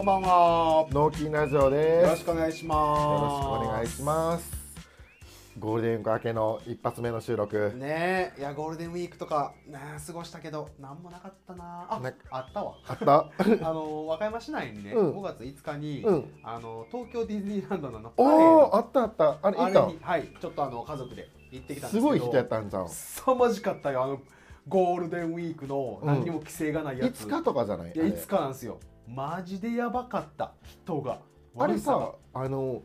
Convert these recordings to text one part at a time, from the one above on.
こんばんは。納金ラジオです。よろしくお願いします。よろしくお願いします。ゴールデンウィーク明けの一発目の収録。ねえ、いやゴールデンウィークとかね過ごしたけどなんもなかったな。あな、あったわ。あった？あの和歌山市内にね、うん5月5日に、うんあの東京ディズニーランドのあのパレーおお、ドあったあった。あれあいた？れに。はいちょっとあの家族で行ってきたんですけど。すごい人やったんじゃん。凄まじかったよあのゴールデンウィークの何にも規制がないやいつ。つかとかじゃない？いやいつかなんですよ。マジでやばかった人が。あれ悪さあの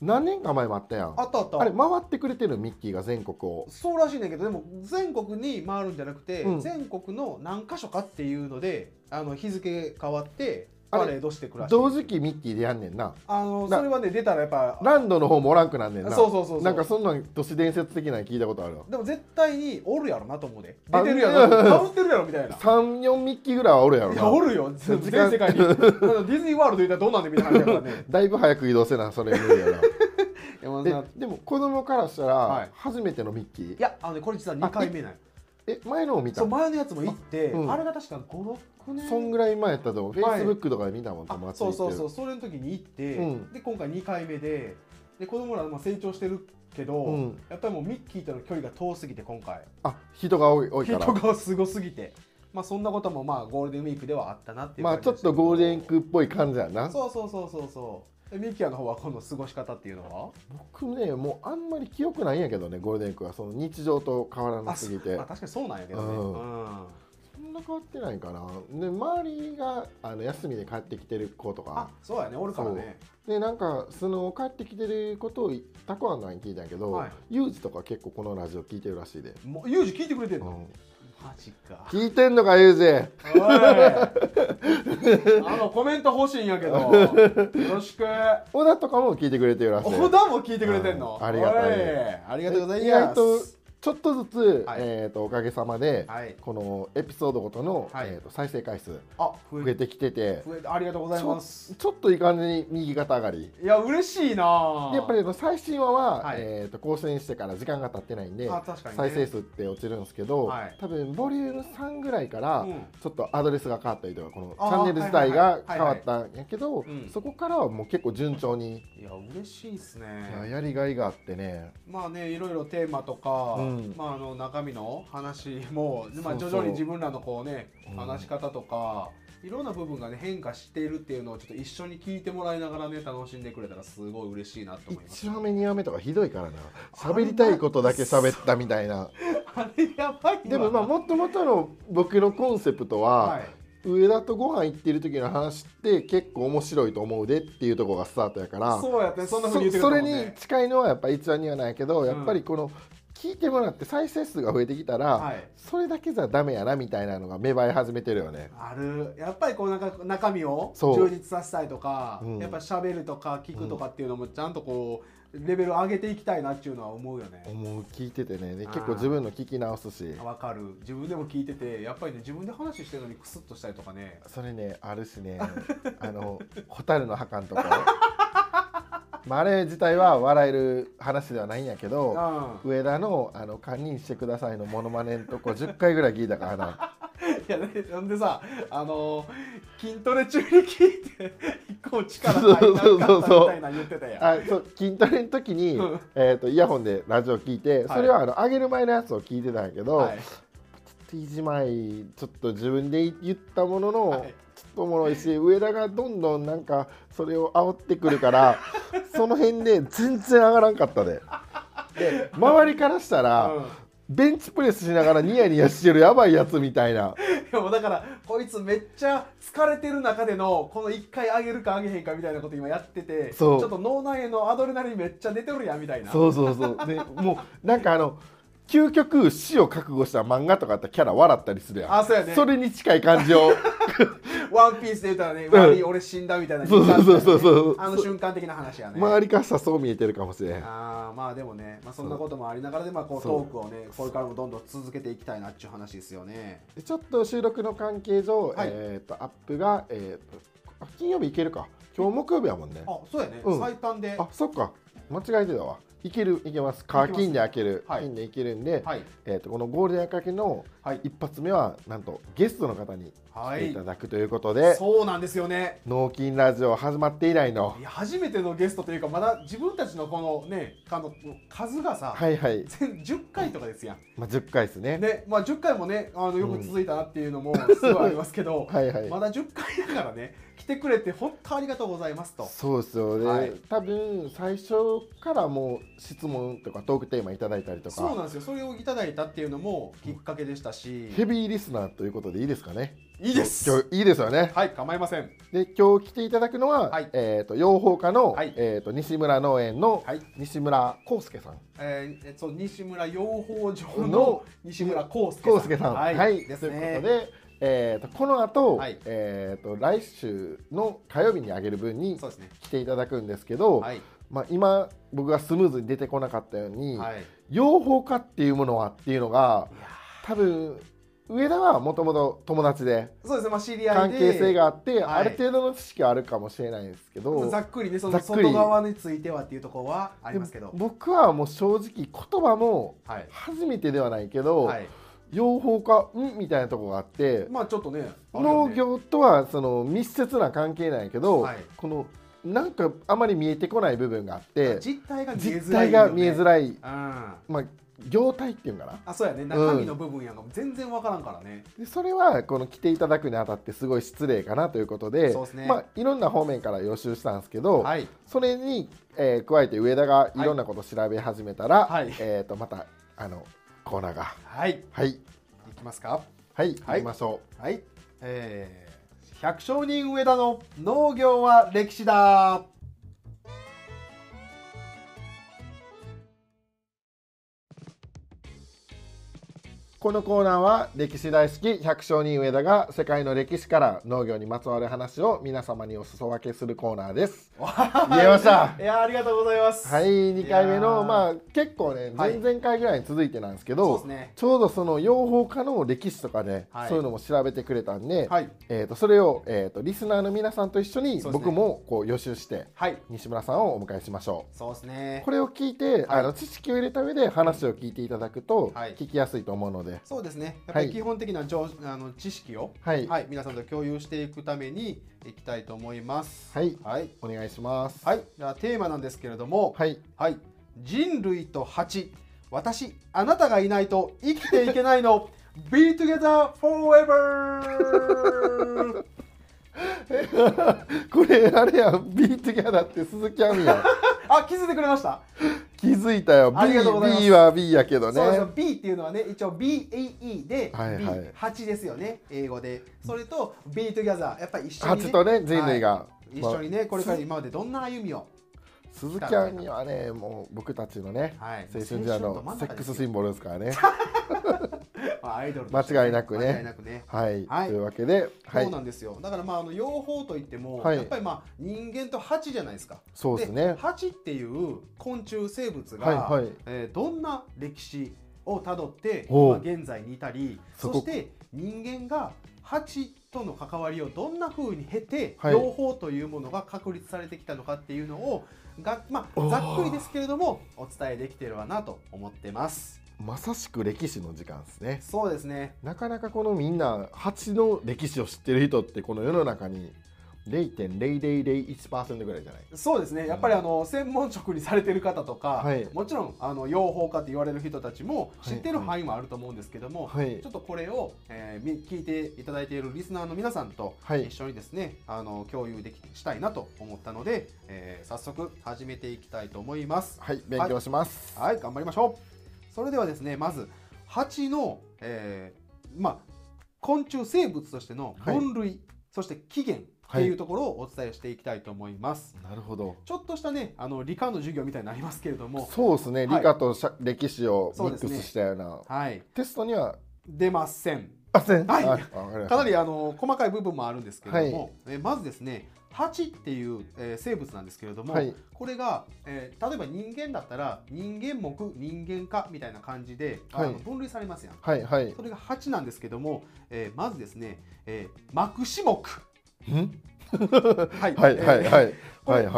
何年か前もあったやん。あったあった。あれ回ってくれてるミッキーが全国を。そうらしいねんけどでも全国に回るんじゃなくて、うん全国の何箇所かっていうのであの日付変わってパレードしてくらしい同時期ミッキーでやんねんな。あのなそれはね出たらやっぱランドの方もおらんくなんねんな。そうそうそうなんかそんなん都市伝説的なの聞いたことあるわ。でも絶対におるやろなと思うで。あ出てるやろ？かぶってるやろみたいな。三四ミッキーぐらいはおるやろいやな。おるよ。全世界に。ディズニーワールド行ったらどうなんでみたいな話だからね。だいぶ早く移動せなそれ無理やな。でも子供からしたら、はい。初めてのミッキー？いやあのねこれ実は2回目なんよ。え前のを見たそう前のやつも行って、うん。あれが確か56年そんぐらい前やったと思う。フはいェイスブックとかで見たもん友あ達そうそううそうそれの時に行って、うん。で今回2回目でで子供らも成長してるけど、うん。やっぱりもうミッキーとの距離が遠すぎて今回。あ人が多い多いか人らがすごすぎて。まあそんなこともまあゴールデンウィークではあったなっていうまあちょっとゴールデンウィークっぽい感じやな。そうそうそうそうそう。でミッキーの方は今度過ごし方っていうのは？僕ねもうあんまり記憶ないんやけどねゴールデンウィークは。その日常と変わらなあすぎて。まあ確かにそうなんやけどね、うん。うんな変わってないかな。で周りがあの休みで帰ってきてる子とあかそうやね。おるからね。でなんかその帰ってきてることをたくあんのに聞いたんやけど、はい。ユージとか結構このラジオ聞いてるらしいで、もうユージ聞いてくれてんの、うん、マジか。聞いてんのかユージ？おい。あのコメント欲しいんやけど。よろしく。小田とかも聞いてくれてるらしい。小田も聞いてくれてんの、うん。ありがたい。おありがとうございます。意外とちょっとずつ、はい。えー、とおかげさまで、はい。このエピソードごとの、はい。えー、と再生回数あ増増えてきてて増えてありがとうございます。ちょっといい感じに右肩上がり。いや嬉しいな。でやっぱり最新話は、はい。えー、と更新してから時間が経ってないんで、ね、再生数って落ちるんですけど、はい。多分ボリューム3ぐらいから、うん。ちょっとアドレスが変わったりとかこのチャンネル自体が変わったんやけどうん。そこからはもう結構順調に、いや嬉しいっすね。やりがいがあってね。まあねいろいろテーマとか、うんまああの中身の話も、まあ、徐々に自分らのこうねうん。話し方とか、いろんな部分がね変化しているっていうのをちょっと一緒に聞いてもらいながらね楽しんでくれたらすごい嬉しいなと思います。1話目2話目とかひどいからな。喋りたいことだけ喋ったみたいな。あれやばいわ。でもまあもともとの僕のコンセプトは、はい。上田とご飯行ってる時の話って結構面白いと思うでっていうところがスタートやからそうやってそんなふうに言ってくそれに近いのはやっぱ1話2話なんやけど、やっぱりこの聞いてもらって再生数が増えてきたら、はい。それだけじゃダメやなみたいなのが芽生え始めてるよね。ある。やっぱりこうなんか中身を充実させたいとか、うん。やっぱ喋るとか聞くとかっていうのもちゃんとこうレベル上げていきたいなっていうのは思うよね。思う聞いててね。結構自分の聞き直すし。わかる。自分でも聞いててやっぱりね自分で話してるのにクスッとしたりとかね。それねあるしね。あの 蛍の墓んとこまああれ自体は笑える話ではないんやけどう上田の「あの堪忍してください」のモノマネのとこ10回ぐらい聞いたからな。ん いやねなんでさあの筋トレ中に聞いて一個も力入らなかったみたいな言ってたやん。あそう筋トレの時に、うん。えー、とイヤホンでラジオ聞いてはい。それはあの上げる前のやつを聞いてたんやけど、はい。1時前ちょっと自分で言ったものの、はい。ちょっとおもろいし上田がどんどんなんかそれを煽ってくるから その辺で全然上がらんかったで。で周りからしたら、うん。ベンチプレスしながらニヤニヤしてるやばいやつみたいな。でもだからこいつめっちゃ疲れてる中でのこの1回上げるか上げへんかみたいなこと今やっててちょっと脳内へのアドレナリンめっちゃ出てるやんみたいな。そうそうそう。でもうなんかあの究極死を覚悟した漫画とかあったらキャラ笑ったりするやん。あそうやね。それに近い感じを ワンピースで言ったらね、ん。悪い俺死んだみたいな、そうそうそうそう。あの瞬間的な話やね。周りからしたらそう見えてるかもしれん。あーまあでもね、まあ、そんなこともありながらで、まあ、こうトークをねこれからもどんどん続けていきたいなっていう話ですよね。でちょっと収録の関係上、はい。えー、とアップが、えー、とあ金曜日いけるか。今日木曜日やもんね。あそうやね、うん。最短で。あそっか。間違えてたわ。いけるいけます。カー金で開ける、はい。金でいけるんで、はい。えー、とこのゴールデン赤けのはい一発目はなんとゲストの方にはい。来ていただくということで、そうなんですよね。脳筋ラジオ始まって以来の。初めてのゲストというかまだ自分たちのこのねあの数がさ、はいはい、全10回とかですやん。まあ、10回ですね。で、まあ、10回もねあのよく続いたなっていうのもすごいありますけど、はいはい、まだ10回だからね来てくれて本当ありがとうございますと。そうですよね、はい。多分最初からもう質問とかトークテーマいただいたりとか。そうなんですよ。それをいただいたっていうのもきっかけでしたし。ヘビーリスナーということでいいですかね？いいです。今日いいですよね。はい構いません。で今日来ていただくのは、はい。えっ、と養蜂家の、はい。えっ、と西村農園のはい。西村康介さん。えーえそう西村養蜂場のの西村康介さん。康介さん。はい、ですというこねとで、えー、とこの後、はい。えー、と来週の火曜日にあげる分に来ていただくんですけど、はい。まあ、今僕がスムーズに出てこなかったように、はい。養蜂家っていうものはっていうのが多分上田はもともと友達でそうですねまあ知り合いで。関係性があって、はい。ある程度の知識はあるかもしれないですけどざっくりねその外側についてはっていうところはありますけど。で僕はもう正直言葉もはい。初めてではないけど、はい。養蜂家んみたいなところがあって、まあちょっとねね。農業とはその密接な関係なんやけど、はい。このなんかあまり見えてこない部分があって実態が見え実づらい態が見えづいらい、うん。あまあ、業態っていうのかな？そうやね。中身の部分やんか全然わからんからね。でそれはこの来ていただくにあたってすごい失礼かなということでそうですね。まあ、いろんな方面から予習したんですけど、はい。それに、えー加えて上田がい。ろんなことを調べ始めたら、はい。えー、とまたあのコーナーが。はい。はい。いきますか。はい、はい。行きましょはい。えー、百姓人上田の農業は歴史だこのコーナーは歴史大好き百姓人上田が世界の歴史から農業にまつわる話を皆様にお裾分けするコーナーです。言えました。いやありがとうございます。はい2回目のまあ結構ねはい。前々回ぐらいに続いてなんですけど、ですね。ちょうどその養蜂家の歴史とかで、はい。そういうのも調べてくれたんで、はい。えー、とそれを、えー、とリスナーの皆さんと一緒に僕もこう予習してはい。西村さんをお迎えしましょう。そうですね。これを聞いて、はい。あの知識を入れた上で話を聞いていただくとはい。聞きやすいと思うので、そうですね。やっぱはい。り基本的な常、あの知識をはい、はい皆さんと共有していくためにいきたいと思います。はい、はい。お願いします。はい。じゃあテーマなんですけれどもはい、はい、人類と蜂。私あなたがいないと生きていけないの。Be together forever! これあれや Be together って鈴木亜美や あ気づいてくれました、気づいたよ。 Bee, ありがとうございます。 Bee は Bee やけどね。そうですよ。 Bee っていうのはね一応 BEE で、はいはい。B8 ですよね英語で。それと Be together やっぱり一緒に、ね、蜂とね人類が、はい。一緒にねこれから今までどんな歩みを。鈴木亜美はねもう僕たちのねはい。青春時代のセックスシンボルですからね。ま あアイドルとして間違いなくね。間違いなくね。はい、はい。というわけではい。そうなんですよ。だからまああの養蜂といっても、はい。やっぱりまあ人間と蜂じゃないですか。そうですね。蜂っていう昆虫生物が、はいはい。えーどんな歴史をたどっておう。今現在に至りそして人間が蜂との関わりをどんな風に経て、はい。養蜂というものが確立されてきたのかっていうのをが、まあ、ざっくりですけれどもお伝えできてるわなと思ってます。まさしく歴史の時間ですね。そうですね。なかなかこのみんな蜂の歴史を知ってる人ってこの世の中に0.0001%ぐらいじゃない？そうですね。やっぱりあの専門職にされてる方とか、はい。もちろんあの養蜂家って言われる人たちも知ってる範囲もあると思うんですけども、はい。ちょっとこれを、えーみ聞いていただいているリスナーの皆さんとはい。一緒にですね、あの共有できしたいなと思ったので、えー早速始めていきたいと思います。はい。勉強します。はい、頑張りましょう。それではですね、まず蜂の、えーまあ昆虫生物としての分類、そして起源っていうところをお伝えしていきたいと思います。なるほど。ちょっとしたね、あの理科の授業みたいになりますけれども、そうですね。はい。理科と歴史をミックスしたような。はい、テストには出ません。あせん。はい。あわかなりあの細かい部分もあるんですけれども、えーまずですね、蜂っていう、えー生物なんですけれども、はい。これが、えー例えば人間だったら人間目人間科みたいな感じで、あのはい分類されますやん。はいはい。それが蜂なんですけども、えーまずですね、えー、マクシ目ん？はい。はいはいえーはい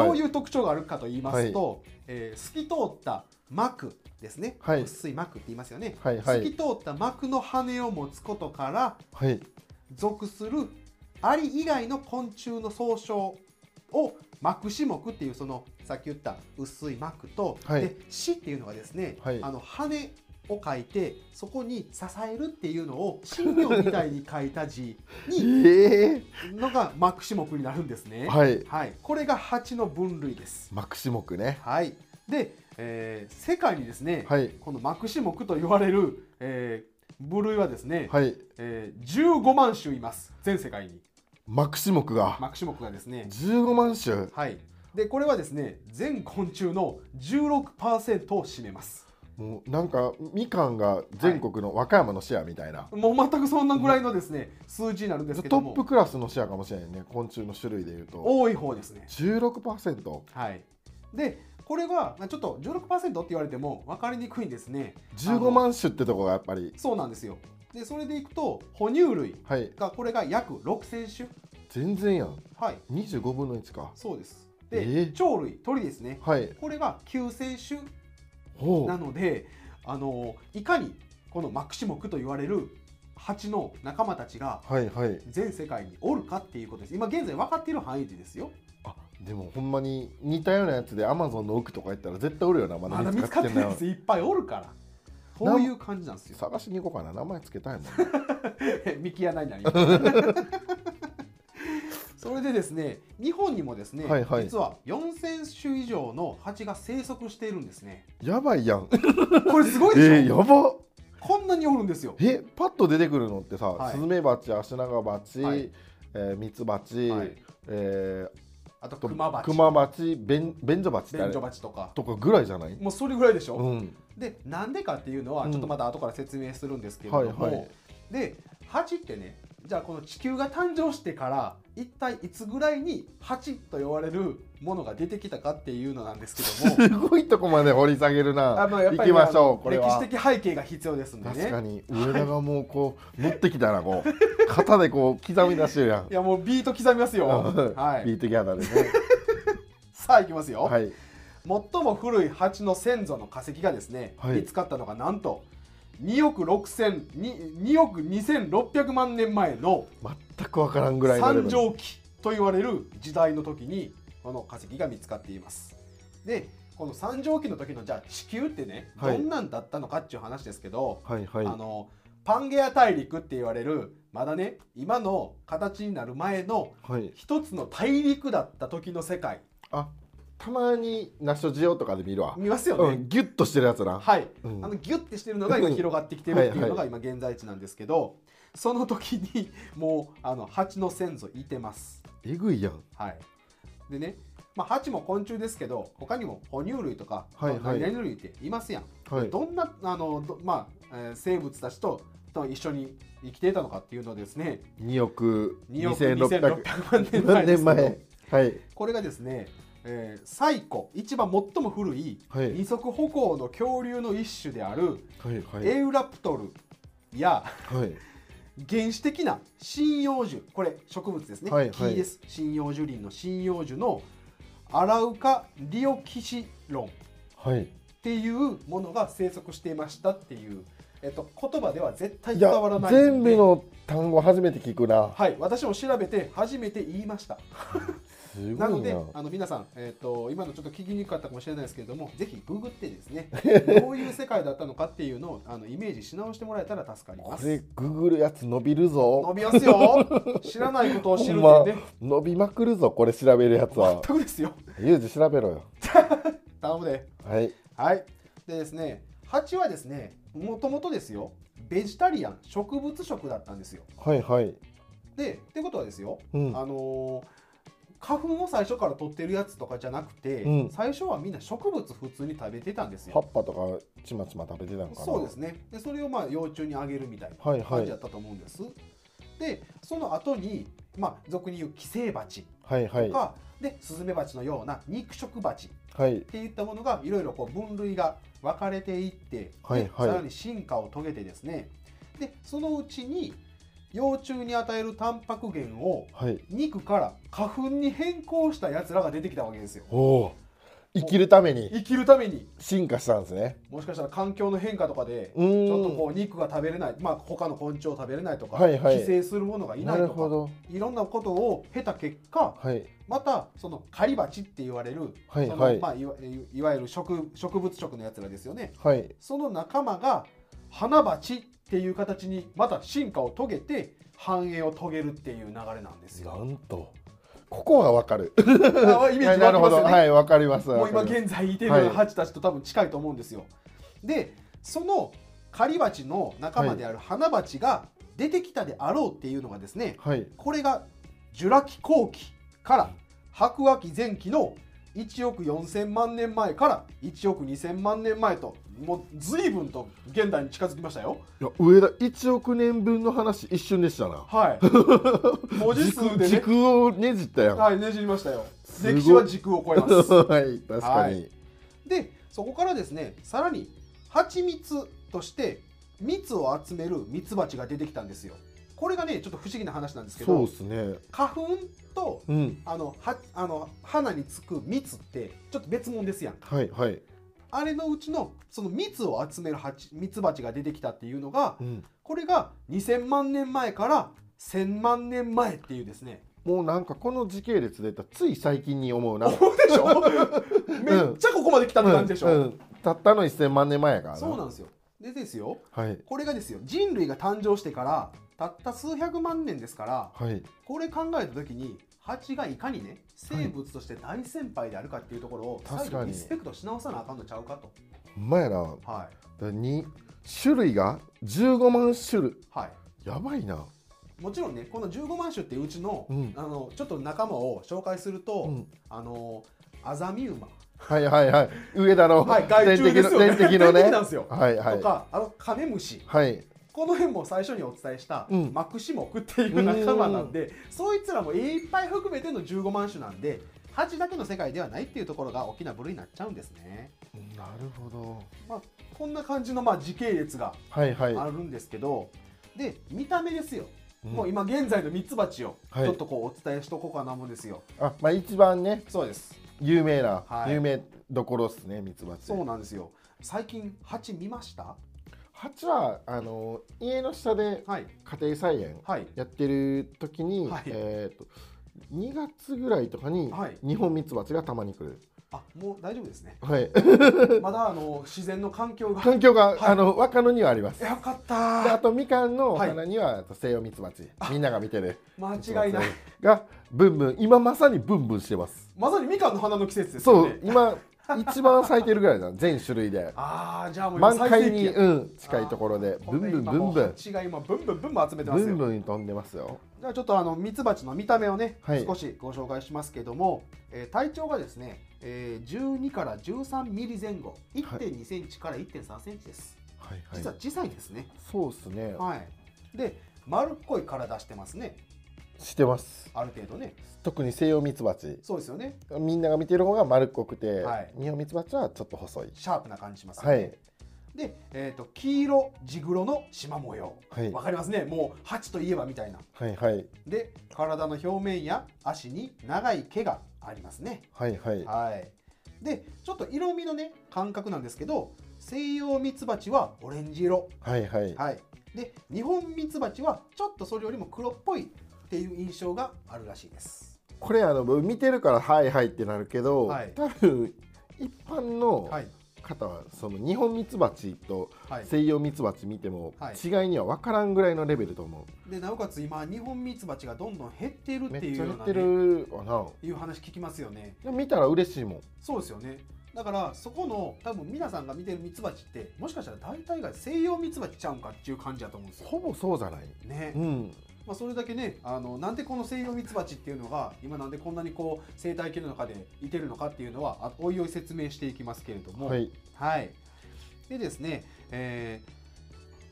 どういう特徴があるかと言いますと、えー透き通った膜ですね、はい。薄い膜って言いますよね、はいはい。透き通った膜の羽を持つことからはい。属するアリ以外の昆虫の総称を膜子目っていうそのさっき言った薄い膜と、はい。で死っていうのがですね、はい。あの羽を書いてそこに支えるっていうのを新業みたいに書いた字に ええのが膜子目になるんですね。はい。はい、これが蜂の分類です。マクシモクね。はい、で、えー世界にですね、はい。この膜子目と言われる、えー部類はですね、はい。えー15万種います。全世界に。マクシモクが。膜子目がですね。15万種？はい、でこれはですね全昆虫の16%を占めます。もうなんかみかんが全国の和歌山のシェアみたいな、もう全くそんなぐらいのですね数字になるんですけども。トップクラスのシェアかもしれないね昆虫の種類でいうと。多い方ですね。16%はい、でこれはまあちょっと16%って言われても分かりにくいんですね。15万種ってとこがやっぱりそうなんですよ。でそれでいくと哺乳類はいがこれが約6000種。全然やんはい、25分の1かそうです。で、えー鳥類鳥ですね。はいこれが9000種ほなので、あのいかにこのマクシモクと言われる蜂の仲間たちがうはいはい全世界におるかっていうことです。今現在分かっている範囲でですよ。あでもほんまに似たようなやつでアマゾンの奥とか行ったら絶対おるよなままだだ見つかってないやついっぱいおるから。こう いう感じなんですよ。探しに行こうかな名前つけたいもんねミキアナになります。それでですね、日本にもですね、はいはい実は4000種以上の蜂が生息しているんですね。やばいやんこれすごいでしょ、えー、やばこんなにおるんですよ。えパッと出てくるのってさ、はいスズメバチアシナガバチ、はいえーミツバチ、はいえあとーとクマバチ、クマバチベンベンジョバチってあれ。ベンジョバチとか。とかぐらいじゃない？もうそれぐらいでしょ、うん。で、なんでかっていうのは、うん。ちょっとまた後から説明するんですけれども、はいはい。で、蜂ってね、じゃあこの地球が誕生してから、一体いつぐらいに蜂と呼ばれるものが出てきたかっていうのなんですけども、すごいとこまで掘り下げるな。あのやっぱり行きましょうこれは。歴史的背景が必要ですんでね。確かに。上田がもうこう乗ってきたらこう 肩でこう刻み出してるやん。いやもうビート刻みますよ。うん。はい。ビートギャザーでね。さあ行きますよ。はい。最も古い蜂の先祖の化石がですね、はい。見つかったのがなんと2億6000 2, 2億2600万年前の全くわからんぐらい三畳紀と言われる時代の時にこの化石が見つかっています。でこの三畳紀の時のじゃあ地球ってね、はい。どんなんだったのかっていう話ですけど、はいはい。あのパンゲア大陸って言われるまだね今の形になる前のはい。一つの大陸だった時の世界。あたまにナショジオとかで見るわ。見ますよね、うんギュッとしてるやつな。はい、うん。あのギュッてしてるのが今広がってきてるっていうのはいはが今現在地なんですけどその時にもうあの蜂の先祖いてます。えぐいやん。はい。でねまあ蜂も昆虫ですけど他にも哺乳類とか、はいはい。何々類っていますやん、はい。どんなあのどまあ、えー生物たちとと一緒に生きていたのかっていうのをですね2億2億2600 2600万年前。はい。これがですね、えー最古一番最も古いはい。二足歩行の恐竜の一種であるエウラプトルやはい。原始的な針葉樹。これ植物ですね、はいはい。木です。針葉樹林の針葉樹のアラウカリオキシロンっはい。ていうものが生息していましたっていう、えっと、言葉では絶対伝わらない全部の単語初めて聞くな。はい。私も調べて初めて言いましたな。のでなあの皆さん、えー、と今のちょっと聞きにくかったかもしれないですけれどもぜひググってですね どういう世界だったのかっていうのをあのイメージし直してもらえたら助かります。これググるやつ伸びるぞ。伸びますよ。知らないことを知るっていうね伸びまくるぞこれ調べるやつは。全くですよ。ユージ調べろよ。頼むで。はい。はい。でですね蜂はですねもともとですよベジタリアン植物食だったんですよ。はいはい。でってことはですよ、うん。あのー花粉を最初から取ってるやつとかじゃなくて、うん。最初はみんな植物普通に食べてたんですよ。葉っぱとかちまちま食べてたのかな。そうですね。でそれをまあ幼虫にあげるみたいなはいはい。感じだったと思うんです、でその後にまあ俗に言う寄生蜂はいはい。とか、でスズメバチのような肉食蜂はい。っていったものがいろいろこう分類が分かれていって、ではいはい。さらに進化を遂げてですね。でそのうちに幼虫に与えるタンパク源をはい。肉から花粉に変更したやつらが出てきたわけですよ。おお生きるために。生きるために。進化したんですね。もしかしたら環境の変化とかでちょっとこう肉が食べれない、まあ、他の昆虫を食べれないとか、はいはい。寄生するものがいなないるとかいろんなことを経た結果はい。またその狩り蜂って言われる、はいはい。そのまあ、いわいわゆる植植物食のやつらですよね。はい。その仲間が花鉢っていう形にまた進化を遂げて繁栄を遂げるっていう流れなんですなよ。んとここはわかる。あイメージはい なるほど。湧きますよねはいわかります。もう今現在いてるはい蜂たちと多分近いと思うんですよ。でその狩り蜂の仲間である花鉢が出てきたであろうっていうのがですねはい。これがジュラ紀後期から白亜紀前期の1億4000万年前から1億2000万年前ともう随分と現代に近づきましたよ。いや上田1億年分の話一瞬でしたなはい。文字数でね。時空をねじったやんはい、ねじりましたよ。歴史は時空を超えます。はい確かに、はいで、そこからですね、さらに蜂蜜として蜜を集める蜜蜂が出てきたんですよ。これがね、ちょっと不思議な話なんですけどそうで、すね花粉とうんあのはあの花につく蜜ってちょっと別物ですやんか。はいはい、あれのうちのその蜜を集める蜂蜜蜂が出てきたっていうのが、うん、これが2000万年前から1000万年前っていうですね。もうなんかこの時系列でつい最近に思うな。そうでしょ？めっちゃここまで来たって感じでしょ、うん。うん。たったの1000万年前やからな。そうなんですよ。でですよ。はい。これがですよ。人類が誕生してからたった数百万年ですからはい。これ考えた時に蜂がいかにね生物として大先輩であるかっていうところを再度リスペクトし直さなあかんのちゃうかと。ほんまやな。はい。に種類が15万種類。はい。やばいな。もちろんねこの15万種っていううちの,、うん。あのちょっと仲間を紹介すると、うん。あのアザミウマ。はいはいはい。上田のはい害虫ですよ。ね天敵のね。天敵なんですよ。はいはい。とかあのカメムシ。はいこの辺も最初にお伝えしたうん。マクシモクっていう仲間なんで、そいつらもいっぱい含めての15万種なんで蜂だけの世界ではないっていうところが大きな部類になっちゃうんですね。なるほど。まあ、こんな感じのまあ時系列がはいはい。あるんですけど、で見た目ですよ、うん。もう今現在のミツバチをはい。ちょっとこうお伝えしとこうかなもんですよ。あまあ一番ねそうです。有名な、はい。有名どころっすねミツバチ。そうなんですよ。最近蜂見ました？蜂はあの家の下ではい。家庭菜園はい。やってる時に、はい。えー、と2月ぐらいとかにはい。日本ミツバチがたまに来る、あもう大丈夫ですね。はい、まだあの自然の環境が。環境が、はい。あの若野にはあります。でよかっあたとみかんのはい。花には、西洋ミツバチ。みんなが見てる。間違いない。がブンブン今まさにブンブンしてます。まさにみかんの花の季節ですそう今一番咲いてるぐらいだ全種類で。ああじゃあもう今満開に、うん、近いところで。ブンブンブンブン。違い今ブンブンブンブン集めてますブよンブン飛んでますよ。じゃあちょっとあのミツバチの見た目をね、はい。少しご紹介しますけども、えー体長がですね、えー、12から13ミリ前後。1.2センチから1.3センチです、はい。はい。実は小さいですね。そうですね。はい。で丸っこい体してますねしてます。ある程度ね。特に西洋ミツバチ。そうですよね。みんなが見てる方が丸っこくて、はい。日本ミツバチはちょっと細い。シャープな感じしますよね、はい。で、えー、と黄色地黒の縞模様はい。わかりますね。もう蜂といえばみたいな。はいはい。で体の表面や足に長い毛がありますね。はいはい。はい。でちょっと色味のね感覚なんですけど西洋ミツバチはオレンジ色。はいはい。はい。で日本ミツバチはちょっとそれよりも黒っぽいっていう印象があるらしいです。これあの見てるからはいはいってなるけど、はい。多分一般のはい。方はその日本ミツバチとはい。西洋ミツバチ見てもはい。違いには分からんぐらいのレベルと思でなおかつ今日本ミツバチがどんどん減っているっていうような、っちゃ減ってね、るわないう話聞きますよね。見たら嬉しいもん。そうですよね。だからそこの多分皆さんが見てるミツバチってもしかしたら大体が西洋ミツバチちゃうんかっていう感じだと思うんですよ。ほぼそうじゃない。ね。うんまあ、それだけねあのなんでこの西洋ミツバチっていうのが今なんでこんなにこう生態系の中でいてるのかっていうのはあおいおい説明していきますけれども。はい。はい。でですね、え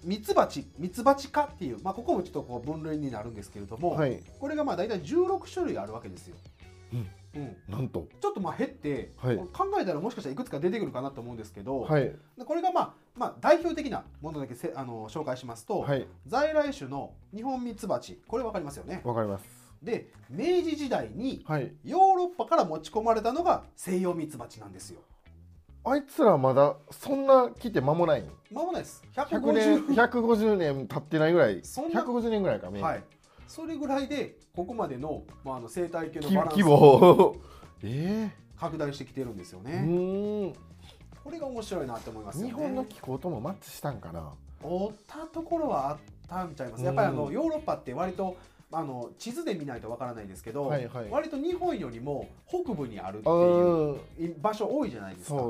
ー、ミツバチミツバチ科っていう、まあ、ここもちょっとこう分類になるんですけれども、はい。これがまあ大体16種類あるわけですよ。うんうん、なんと。ちょっとまあ減って、はい。考えたらもしかしたらいくつか出てくるかなと思うんですけど、はい。でこれがまあ、まあ、代表的なものだけせあの紹介しますと、はい。在来種のニホンミツバチこれ分かりますよね？わかります。で明治時代にはい。ヨーロッパから持ち込まれたのが西洋ミツバチなんですよ。あいつらまだそんな来て間もないん間もないです。100年150 150年。経ってないぐらい。そんな150年ぐらいかね、はいそれぐらいでここまでの,、まあ、あの生態系のバランスを 拡大してきてるんですよえね、これが面白いなと思いますね。日本の気候ともマッチしたんかな？おったところはあったんちゃいます。やっぱりあのうんヨーロッパって割とあの地図で見ないとわからないですけど、はいはい。割と日本よりも北部にあるってういうん場所多いじゃないですか。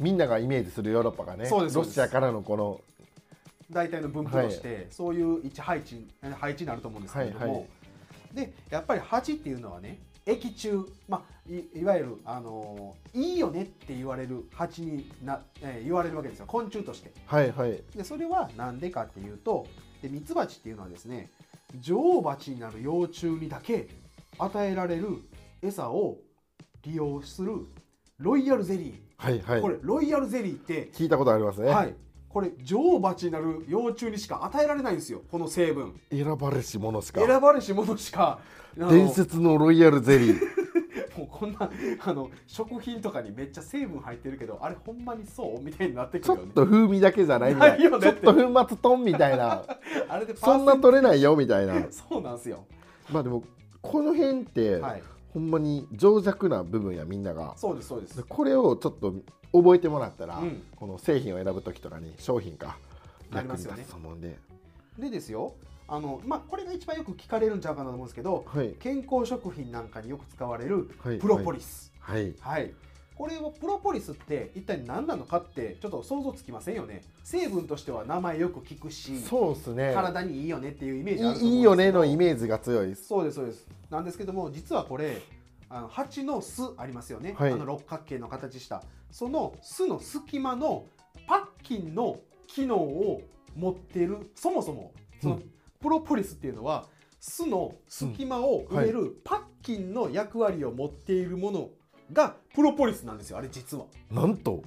みんながイメージするヨーロッパがねロシアからのこの大体の分布として、そういう位置配置配置になると思うんですけれども、はいはい。でやっぱり蜂っていうのはね液中、まあ、いいわゆる、あのーいいよねって言われる蜂にな、えー言われるわけですよ。昆虫として。はいはい。でそれは何でかっていうとでミツバチっていうのはですね女王蜂になる幼虫にだけ与えられる餌を利用するロイヤルゼリー、はいはい。これロイヤルゼリーって聞いたことありますね、はい、これ女王蜂になる幼虫にしか与えられないんですよ。この成分。選ばれし者しか。選ばれし者しか。伝説のロイヤルゼリー。もうこんなあの食品とかにめっちゃ成分入ってるけどあれほんまにそうみたいになってくちょるよね。っと風味だけじゃないみたいな。ねちょっと粉末トンみたいな。あれでパそんな取れないよみたいな。そうなんですよ。まあでもこの辺って、はい。ほんまに脆弱な部分やみんなが。そうですそうです。でこれをちょっと覚えてもらったら、うん。この製品を選ぶ時とかに商品か役になりますよね。立つと思うんで、でですよあのまあこれが一番よく聞かれるんちゃうかなと思うんですけどはい。健康食品なんかによく使われるはい。プロポリス。はい。はい、これはプロポリスって一体何なのかってちょっと想像つきませんよね。成分としては名前よく聞くしそうですね。体にいいよねっていうイメージあると思うんですけど。いいいよねのイメージが強いです。そうですそうです。なんですけども実はこれあの蜂の巣ありますよね、はい。あの六角形の形した。その巣の隙間のパッキンの機能を持っているそもそもそのうん。プロポリスっていうのは巣の隙間を埋めるパッキンの役割を持っているものがプロポリスなんですよあれ実は。なんと？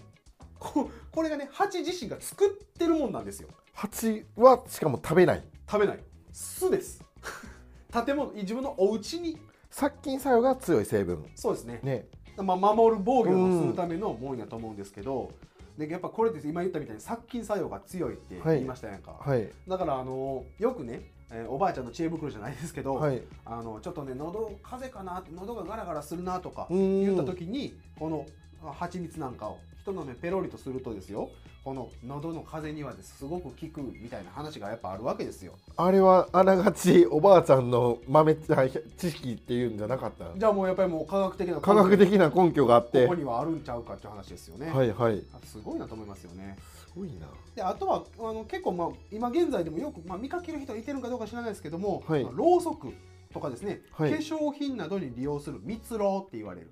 ここれがね蜂自身が作ってるもんなんですよ。蜂はしかも食べない。食べない。巣です。建物自分のお家に殺菌作用が強い成分。そうですね。ね。まあ、守る防御をするためのもんやと思うんですけど、でやっぱこれです。今言ったみたいに殺菌作用が強いってはい。言いましたやんか、はい。だからあのよくね、えーおばあちゃんの知恵袋じゃないですけど、はい。あのちょっとね喉風邪かな喉がガラガラするなとかうん。言った時にこのあ蜂蜜なんかを一飲みペロリとするとですよこの喉の風邪にはですごく効くみたいな話がやっぱあるわけですよ。あれはあながちおばあちゃんの豆知識っていうんじゃなかった？じゃあもうやっぱりもう科学的な科学的な根拠があって。ここにはあるんちゃうかっていう話ですよね、はいはい。あすごいなと思いますよね。すごいな。であとはあの結構、まあ、今現在でもよく、まあ、見かける人いてるかどうか知らないですけども、はい。ろうそくとかですね、はい。化粧品などに利用する蜜ろうって言われる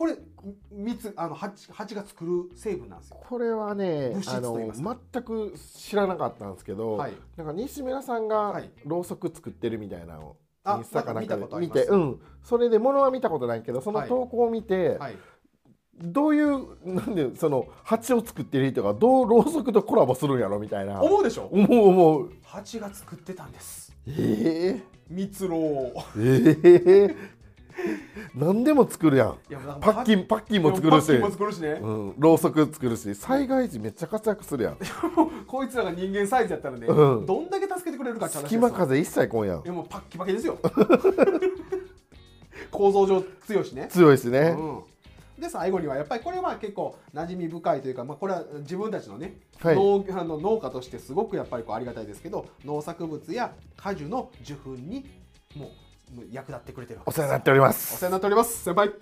これ蜜あの蜂蜂が作る成分なんですよ。これはねあの全く知らなかったんですけど、はい。なんか西村さんがはい。ろうそく作ってるみたいなのをあインスタかなんか見てうん。それでものは見たことないけどそのはい。投稿を見て、はい。どういうなんでその蜂を作ってる人がどうろうそくとコラボするんやろみたいな。思うでしょ？思う思う。蜂が作ってたんです。え蜜ろう。ー、えー、何でも作るやん。パッキンパッキンも作るし。パッキンも作るしね、うん、ろうそく作るし災害時めっちゃ活躍するやん。こいつらが人間サイズやったらね、うん。どんだけ助けてくれるかって話です隙よ間風一切こんやん。いやもうパッキパキですよ。構造上強いしね。強いしね、うん、で最後にはやっぱりこれは結構馴染み深いというか、まあ、これは自分たちのね、はい。農あの農家としてすごくやっぱりこうありがたいですけど農作物や果樹の受粉にもう役立ってくれてるお世話になっておりまおす世話になっております。先輩。ね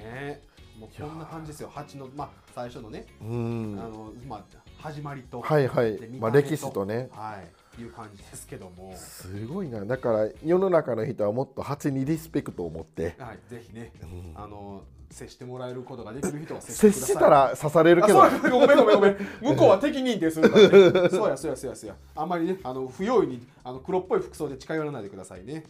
え。もうこんな感じですよ。蜂の、まあ、最初のね、うん。あのまあ、始まりと、はいはい。まあ歴史とね。はい、いう感じですけども、すごいな。だから世の中の人はもっと蜂にリスペクトを持って、はい、ぜひねうんあの接してもらえることができる人は接してください。接したら刺されるけど。あそうごめんごめんごめん。向こうは敵認定す。るからねそうやそうやそうやそうや。あんまりねあの不用意にあの黒っぽい服装で近寄らないでくださいね。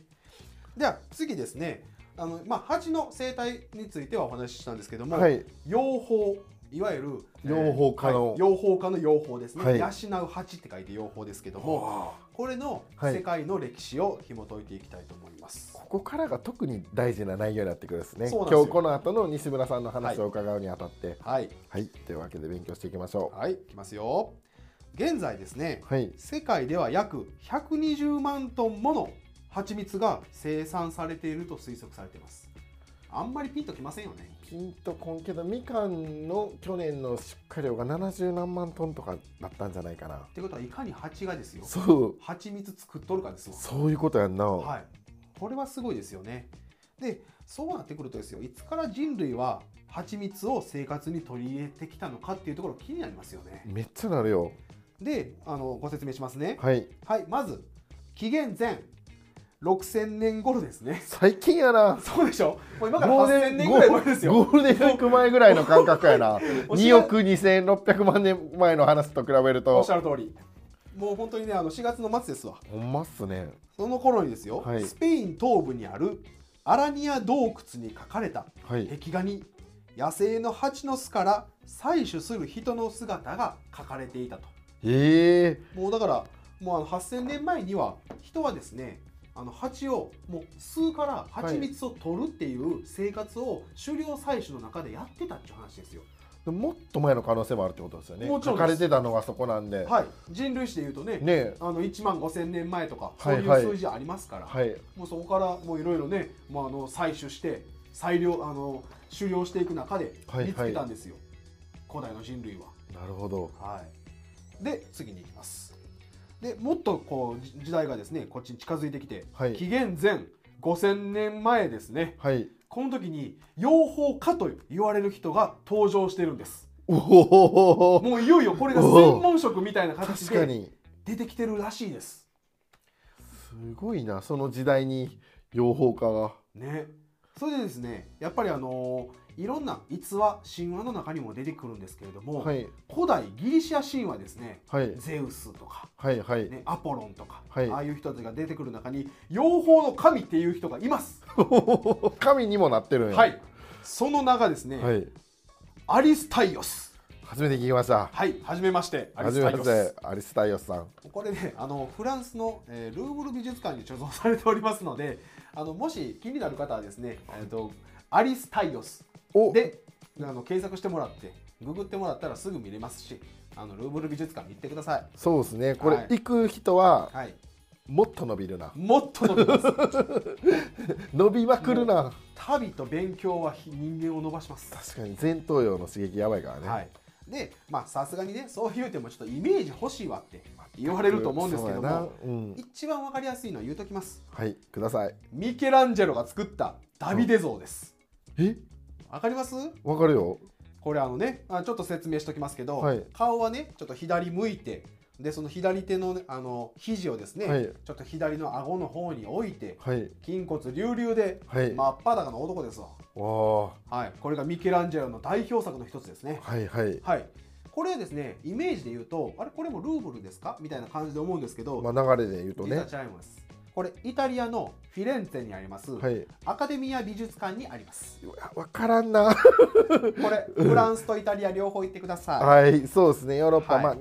では次ですね。あのまあ蜂の生態についてはお話ししたんですけども、はい。養蜂いわゆる養蜂家の。はい養蜂家の養蜂ですね、はい。養う蜂って書いて養蜂ですけどもこれのはい。世界の歴史を紐解いていきたいと思います、ここからが特に大事な内容になってくるんですね。今日この後の西村さんの話を伺うにあたって。はい。はい、というわけで勉強していきましょはいいきますよ。現在ですねうはい。世界では約120万トンもの蜂蜜が生産されていると推測されていますあんまりピンときませんよね。ピンとこんけどみかんの去年の出荷量が70何万トンとかだったんじゃないかな。ってことはいかに蜂がですよ。そう。蜂蜜作っとるかですわ。そういうことやんな、はい。これはすごいですよね。でそうなってくるとですよいつから人類は蜂蜜を生活に取り入れてきたのかっていうところ気になりますよね。めっちゃなるよ。であのご説明しますね。はい。はい。まず紀元前6000年頃ですね。最近やな。そうでしょ？もう今からゴール8000デン年ぐらい前ですよ。ゴールデンウィーク前ぐらいの感覚やな。お2億2600万年前の話と比べるおっとしゃる通り。もう本当にねあの4月の末ですわ。ほんまっすね。その頃にですよ、はい。スペイン東部にあるアラニア洞窟に書かれたはい。壁画に野生の蜂の巣から採取する人の姿が描かれていたと。ええ。もうだからもうあの8000年前には人はですねあの蜂をもう吸うから蜂蜜を取るっていう生活を狩猟採取の中でやってたっていう話ですよ。もっと前の可能性もあるってことですよね。もちろん書かれてたのがそこなんで、はい、人類史でいうとねねあの1万5000年前とかそういはい。はいう数字ありますから、はい。もうそこからもういろいろね、まあ、あの採取して裁量あの狩猟していく中ではい。見つけたんですよ、古代の人類は。なるほど。はい、で次に行きます。でもっとこうじ時代がですねこっちに近づいてきて、はい。紀元前5000年前ですね。はい。この時に養蜂家と言われる人が登場してるんです。おおもういよいよこれが専門職みたいな形で出てきてるらしいです。すごいなその時代に養蜂家が。ね。それでですねやっぱりあのーいろんな逸話神話の中にも出てくるんですけれども、はい。古代ギリシャ神話ですねはい。ゼウスとか、はいはい。ね、アポロンとか、はい。ああいう人たちが出てくる中に養蜂の神っていう人がいます。神にもなってるんや。はい。その名がですね、はい。アリスタイオス。初めて聞きました。はいはじめましてアリ初めスタイオス。ましてアリスタイオスさん。これねあのフランスの、えールーブル美術館に貯蔵されておりますのであのもし気になる方はですね、えー、とアリスタイオス。おであの検索してもらってググってもらったらすぐ見れますしあのルーブル美術館に行ってください、そうですね。これ、はい。行く人ははい、もっと伸びるな。もっと伸びます。伸びまくるな。旅と勉強は人間を伸ばします。確かに前頭葉の刺激やばいからね、はい、でまあさすがにねそう言うてもちょっとイメージ欲しいわって言われると思うんですけどそうやな。もうん、一番わかりやすいのは言うときます。はいください。ミケランジェロが作ったダビデ像です。え？わかります？わかるよ。これあのねあちょっと説明しておきますけど、はい。顔はねちょっと左向いてでその左手の,、ね、あの肘をですね、はい。ちょっと左の顎の方に置いてはい。筋骨隆々ではい、真っ裸の男ですわ、わはい、これがミケランジェロの代表作の一つですね。あはいはい。はい。これですねイメージで言うとあれこれもルーブルですか？みたいな感じで思うんですけど、まあ流れで言うと実ねは違いますこれイタリアのフィレンツェにあります、はい。アカデミア美術館にあります。わからんな。これフランスとイタリア両方行ってください、はいそうですね。ヨーロッパ、はい。まあ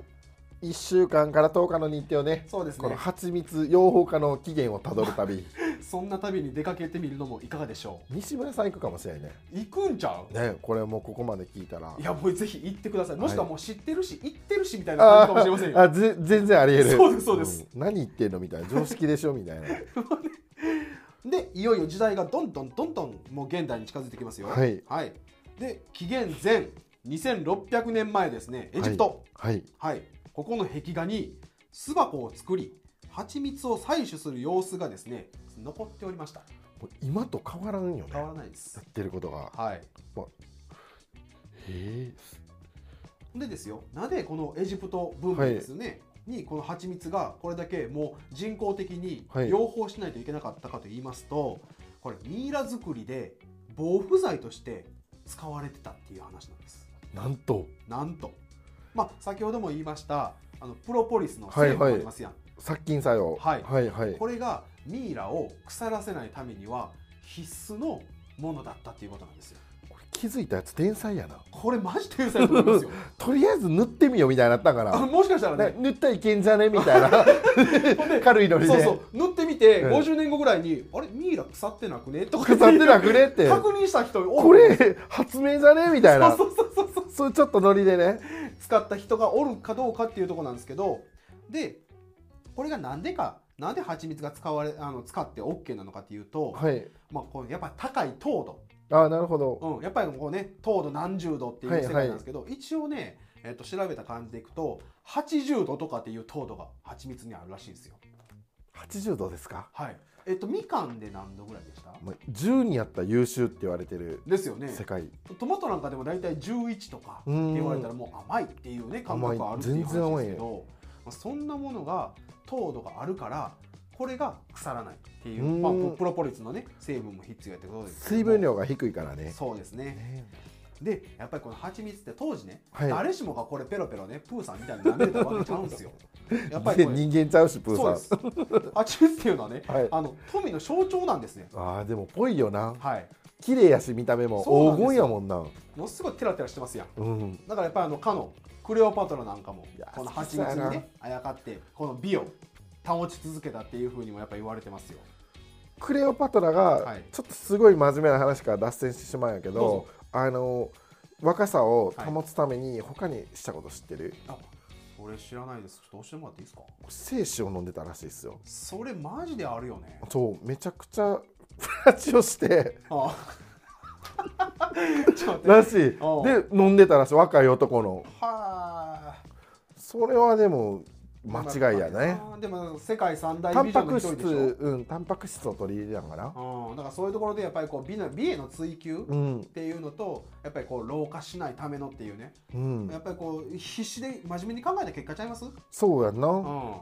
1週間から10日の日程をねそうですね。この蜂蜜養蜂家の起源をたどる旅。そんな旅に出かけてみるのもいかがでしょ西村さん行くかもしれないね。う行くんちゃう？ねこれもうここまで聞いたら。いやもうぜひ行ってください。もしくはもう知ってるし、行ってるしみたいな感じかもしれませんよ。あぜ全然ありえる。そうですそうです。ん。何言ってんのみたいな。常識でしょみたいな。でいよいよ時代がどんどんどんどんもう現代に近づいてきますよ。はい。で紀元前2600年前ですね。エジプト。はい。はい、ここの壁画に巣箱を作り蜂蜜を採取する様子がですね残っておりました。今と変わらんよね。変わやらないです。ってることが。はい。へえ。でですよなぜこのエジプト文明ですよね、にこの蜂蜜がこれだけもう人工的にはい。養蜂しないといけなかったかと言いますと、これミイラ作りで防腐剤として使われてたっていう話なんです。なんと。なんとまあ先ほども言いましたあのプロポリスの成分ありますやん、殺菌作用。はい。はいはい。これがミイラを腐らせないためには必須のものだったっていうことなんですよ。これ気づいたやつ天才やな。これマジ天才だと思いますよ。とりあえず塗ってみようみたいになったんかあなもしかしたらね。ね塗ったらいけんじゃねみたいな。軽いノリで。そうそう。塗ってみて、うん。50年後ぐらいに「あれミイラ腐ってなくね?」とか腐ってなくねって。確認した人これ発明じゃねみたいな。そうそうそうそう。そうちょっとノリでね使った人がおるかどうかっていうところなんですけどでこれがなんでかなんで蜂蜜が使われあの使って OK なのかっていうと、はい。まあ、こうやっぱり高い糖度、ああなるほど。うん、やっぱりこうね糖度何十度っていうはい世界なんですけど、一応ね、えっと調べた感じでいくと80度とかっていう糖度が蜂蜜にあるらしいんですよ。80度ですか？はいえっと、みかんで何度ぐらいでした？まあ10にやったら優秀って言われてるですよね。世界。トマトなんかでも大体11とかって言われたらもう甘いっていうね感覚があるっていう話ですけど、まあ、そんなものが糖度があるからこれが腐らないっていう、うん。まあ、プロポリスのね成分も必要やってことです水分量が低いからね。そうですね。ねでやっぱりこの蜂蜜って当時ね、はい。誰しもがこれペロペロねプーさんみたいに舐めれたわけちゃうんですよ。やっぱり人間ちゃうしプーさん。です。蜂蜜っていうのはね、はい。あの富の象徴なんですね。あーでもぽいよな。はい。綺麗やし見た目も。黄金やもんな。ものすごいテラテラしてますやん。うん。だからやっぱりあのかのクレオパトラなんかもこの蜂蜜にねあやかってこの美を保ち続けたっていうふうにもやっぱ言われてますよ。クレオパトラがはい。ちょっとすごい真面目な話から脱線してしまうんやけどどうぞあの若さを保つために他にしたこと知ってる、あそれ知らないです。ちょっと教えてもらっていいですか？精子を飲んでたらしいですよ。それマジであるよね。そうめちゃくちゃプラチをしてあ。ちょっと待って。らしい。で飲んでたらしい。若い男の。はそれはでも間違いやね。あでも世界三大タンパク質うんタンパク質を取り入れたんかなうん、だからそういうところでやっぱりこう美の美への追求っうん。ていうのとやっぱりこう老化しないためのっていうね。うん。やっぱりこう必死で真面目に考えた結果ちゃいます？そうやんな、うん、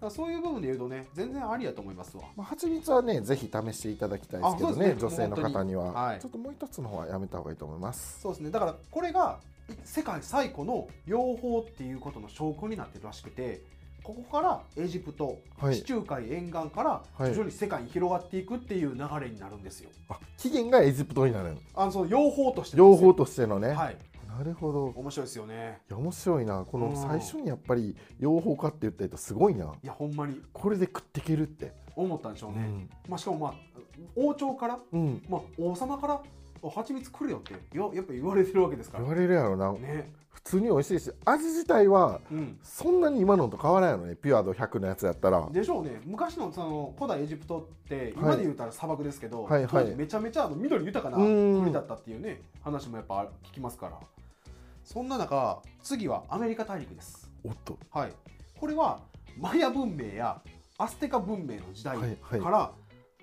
だそういう部分で言うとね全然ありやと思いますわ。まあ、蜂蜜はねぜひ試していただきたいですけどねね。女性の方には、はい。ちょっともう一つの方はやめた方がいいと思います。そうですね。だからこれが世界最古の養蜂っていうことの証拠になってるらしくてここからエジプト、はい。地中海沿岸からはい。徐々に世界に広がっていくっていう流れになるんですよ。あ起源がエジプトになるのあのその養蜂として両ですよ方としてのね、はい。なるほど。面白いですよね。いや面白いな。このうん。最初にやっぱり養蜂家って言った人すごいな。いやほんまに。これで食っていけるって。思ったんでしょうね。まあしかもまあ王朝から、うん、うん、まあ、王様からあ蜂蜜来るよってややっぱ言われてるわけですから。言われるやろな、ね。普通に美味しいし味自体はうん。そんなに今のと変わらないのね。ピュアド100のやつやったら。でしょうね。昔のその古代エジプトって今で言うたら砂漠ですけど、はいはい。当時めちゃめちゃあの緑豊かなうん。国だったっていうね話もやっぱ聞きますから。そんな中次はアメリカ大陸です。おっと。はい。これはマヤ文明やアステカ文明の時代はいはい。から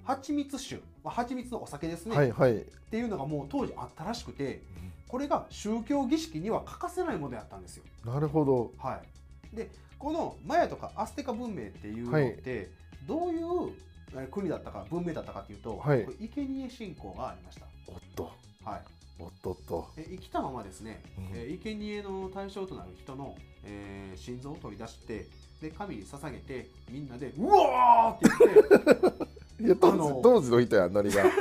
蜂蜜酒、まあ、蜂蜜のお酒ですね、はいはい。っていうのがもう当時あったらしくてこれが宗教儀式には欠かせないものやったんですよ。なるほど。はい、でこのマヤとかアステカ文明っていうのって、どういうえー国だったか文明だったかっていうと、はい。生贄信仰がありました、おっと。はい、おっとっと。で生きたままですね、うん。えー生贄の対象となる人の、えー心臓を取り出してで神に捧げてみんなで「うわー!」って言っていや当時当時の人やんノリが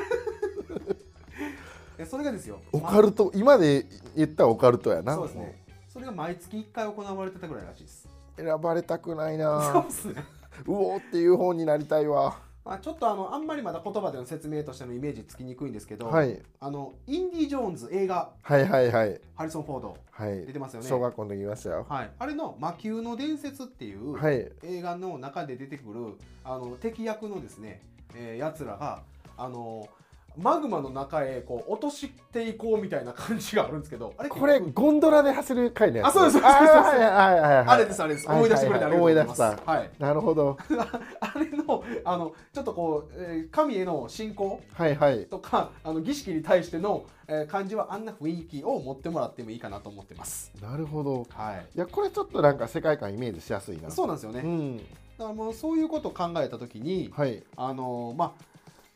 えそれがですよ。オカルト今で言ったらオカルトやな。そうですね。それが毎月1回行われてたぐらいらしいです。選ばれたくないそうなですね。うおーっていう方になりたいわ。まあ、ちょっとあのあんまりまだ言葉での説明としてのイメージつきにくいんですけど、はい。あのインディ・ジョーンズ映画はいはいはい。ハリソン・フォード。はい。出てますよね。小学校の時見ましたよ。はい、あれの「魔球の伝説」っていうはい。映画の中で出てくるあの敵役のですね、えー、やつらがあのマグマの中へこう落としていこうみたいな感じがあるんですけどあれこれゴンドラで走る回のやつあそうですそうです。あれですあれです。はい思い出してくれてありがとうございます、はい、なるほど。あれのあのちょっとこう、えー神への信仰はいはい。とかあの儀式に対しての、えー感じはあんな雰囲気を持ってもらってもいいかなと思ってます。なるほど。はい。いやこれちょっとなんか世界観イメージしやすいな。そうなんですよね。うん。だからもうそういうことを考えたときに、はい。あのまあ、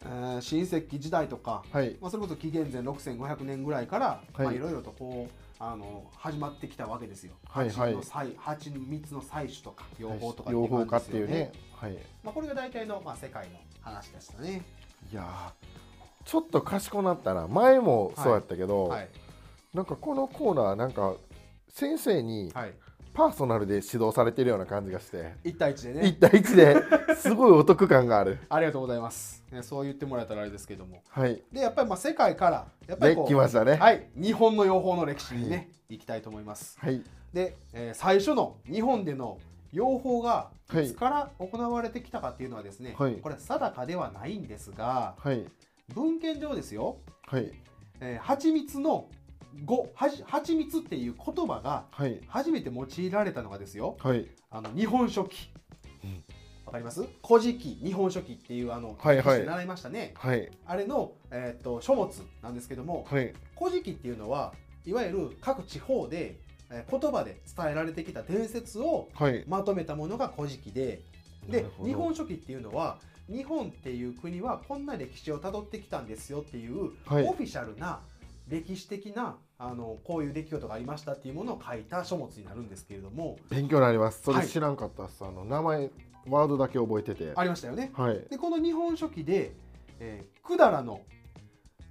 えー新石器時代とか、はい。まあ、それこそ紀元前6500年ぐらいから、はい。まあいろいろとこうあの始まってきたわけですよ。はいはい。蜂の採蜂蜜の採取とか養蜂とか養蜂家感じですよっていうね。はい。まあこれが大体のまあ世界の話でしたね。いやちょっと賢なったな。前もそうやったけど、はい。なんかこのコーナーなんか先生にはいパーソナルで指導されてるような感じがして、1対1で一ね対一ですごいお得感がある。ありがとうございます、ねそう言ってもらえたらあれですけども。はい。でやっぱりまあ世界からやっぱりでこうきましたね。はい。日本の養蜂の歴史にね、い、きたいと思います。はい。で、えー最初の日本での養蜂がはい。いつから行われてきたかっていうのはですね、はい。これ定かではないんですがはい。文献上ですよ、はい。えー、蜂蜜の語はじ蜂蜜っていう言葉がはい。初めて用いられたのがですよ。はい。あの日本書紀。うん。わかります？古事記日本書紀っていうあの、はいはい。習いましたね。はい。あれの、えー、と書物なんですけどもはい。古事記っていうのはいわゆる各地方で、えー言葉で伝えられてきた伝説をはい。まとめたものが古事記ででなるほど。日本書紀っていうのは日本っていう国はこんな歴史をたどってきたんですよっていう、はい。オフィシャルな歴史的なあのこういう出来事がありましたっていうものを書いた書物になるんですけれども。勉強になります。それはい知らんかったっす、あの名前ワードだけ覚えてて。ありましたよね。はい。でこの日本書紀で、えー、百済の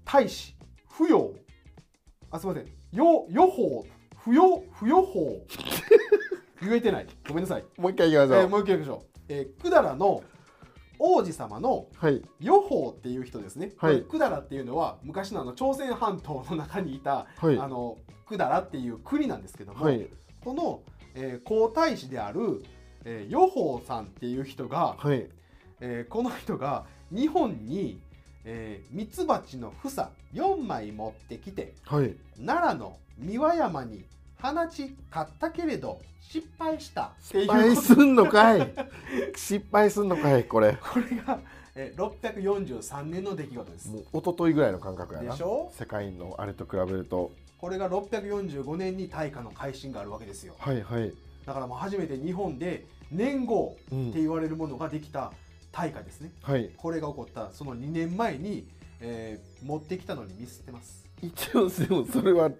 大使不要。あすみません。よ予報不要不予報 言えてない。ごめんなさい、もう一回言きましょう、えーもう一回言いましょう、えー、百済の王子様のはい。予報っていう人ですね、はい。百済っていうのは昔のあの朝鮮半島の中にいた、はい。あの百済っていう国なんですけども、はい。この、えー皇太子である、えー、予報さんっていう人が、はい。えーこの人が日本にミツバチの房4枚持ってきてはい。奈良の三輪山に放ち買ったけれど失敗した。失敗すんのかい。失敗すんのかいこれ。これが、えー643年の出来事です。もう一昨日ぐらいの感覚やな。でしょ？世界のあれと比べると。これが645年に大化の改新があるわけですよ。はいはい、だからもう初めて日本で年号うんって言われるものができた大化ですね。はい。これが起こったその2年前に、えー持ってきたのにミスってます一応でもそれは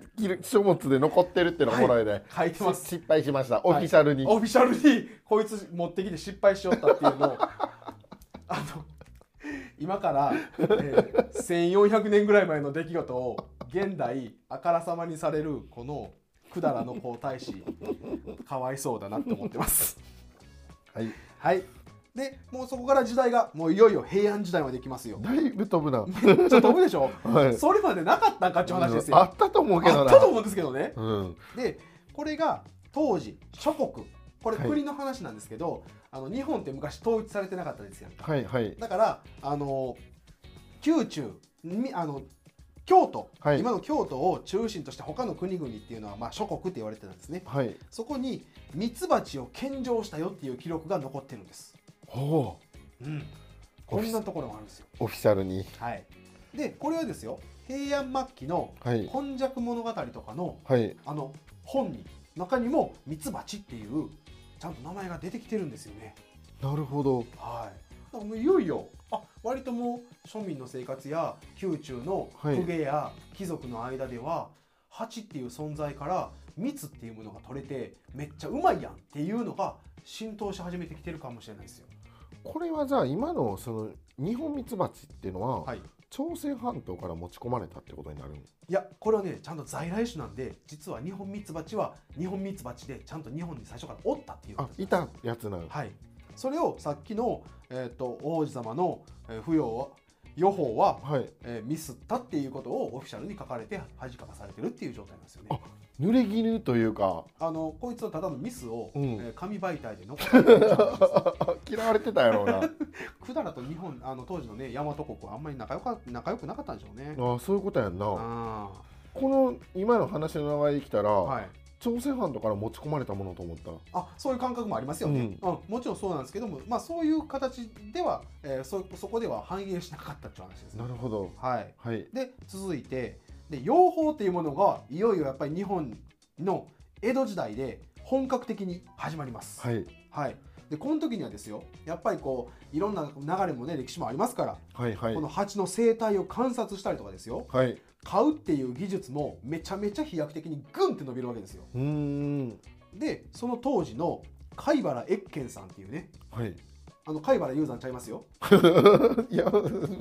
書物で残ってるっていうのがおもろい。で、書いてます。失敗しました。オフィシャルに、オフィシャルにこいつ持ってきて失敗しよったっていうのを あの今から、えー1400年ぐらい前の出来事を現代あからさまにされるこの百済の皇太子。かわいそうだなって思ってます。はい。はいでもうそこから時代がもういよいよ平安時代まで行きますよ。だいぶ飛ぶな、めっちゃ飛ぶでしょ？はい、それまでなかったんかっていう話ですよ。あったと思うけどな。あったと思うんですけどね。うん。でこれが当時諸国。これはい。国の話なんですけど、あの日本って昔統一されてなかったですよはいはい。だからあの宮中みあの京都、はい。今の京都を中心として他の国々っていうのは、まあ、諸国って言われてたんですね。はい。そこにミツバチを献上したよっていう記録が残ってるんです、ほう。ん、こんなところもあるんですよ。うオフィシャルに。はい。でこれはですよ平安末期のはい。今昔物語とかのはい。あの本に中にもミツバチっていうちゃんと名前が出てきてるんですよね。なるほど。はい。もういよいよあ割ともう庶民の生活や宮中のはい。公家や貴族の間では、蜂っていう存在から蜜っていうものが取れてめっちゃうまいやんっていうのが浸透し始めてきてるかもしれないですよ。これはじゃあ今のその日本ミツバチっていうのは、はい。朝鮮半島から持ち込まれたってことになるん？いやこれはねちゃんと在来種なんで実は日本ミツバチは日本ミツバチでちゃんと日本に最初からおったっていうあいたやつなの？はい、それをさっきの、えー、と王子様の、えー、不要は予報は、はい。えーミスったっていうことをオフィシャルに書かれて恥かかされてるっていう状態なんですよね。濡れ衣というか。あのこいつはただのミスを、うん。えー紙媒体で残しただけなんです。嫌われてたやろうな。百済と日本あの当時のね大和国はあんまり仲良か仲良くなかったんでしょうね。あそういうことやんな。あこの今の話の流れできたら、ーはい、朝鮮半島から持ち込まれたものと思った？あそういう感覚もありますよね、うん。もちろんそうなんですけども、まあ、そういう形では、えーそそこでは反映しなかったっていう話です。ねな。るほど。はい、はい。で続いてで養蜂っていうものがいよいよやっぱり日本の江戸時代で本格的に始まります。はい。はい。でこの時にはですよやっぱりこういろんな流れもね歴史もありますから、はいはい。この蜂の生態を観察したりとかですよ。はい。買うっていう技術もめちゃめちゃ飛躍的にグンって伸びるわけですよ。うーん。でその当時の貝原越賢さんっていうねはいあの貝原雄山ちゃいますよ。いや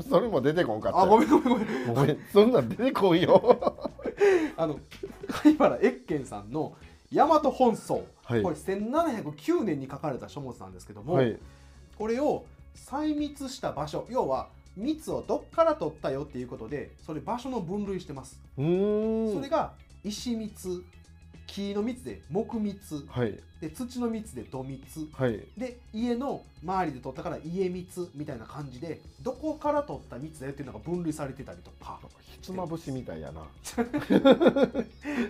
それも出てこんかったあごめんごめんごめん。ごめんそんなん出てこんよ。あの貝原越賢さんの大和本草、はい。これ1709年に書かれた書物なんですけども、はい。これを採蜜した場所要は蜜をどっから取ったよっていうことでそれ場所の分類してます、うーん。それが石蜜木の蜜で木蜜はいで土の蜜で土蜜。はい。で家の周りで取ったから家蜜みたいな感じでどこから取った蜜だよっていうのが分類されてたりとか。ひつまぶしみたいやな。聞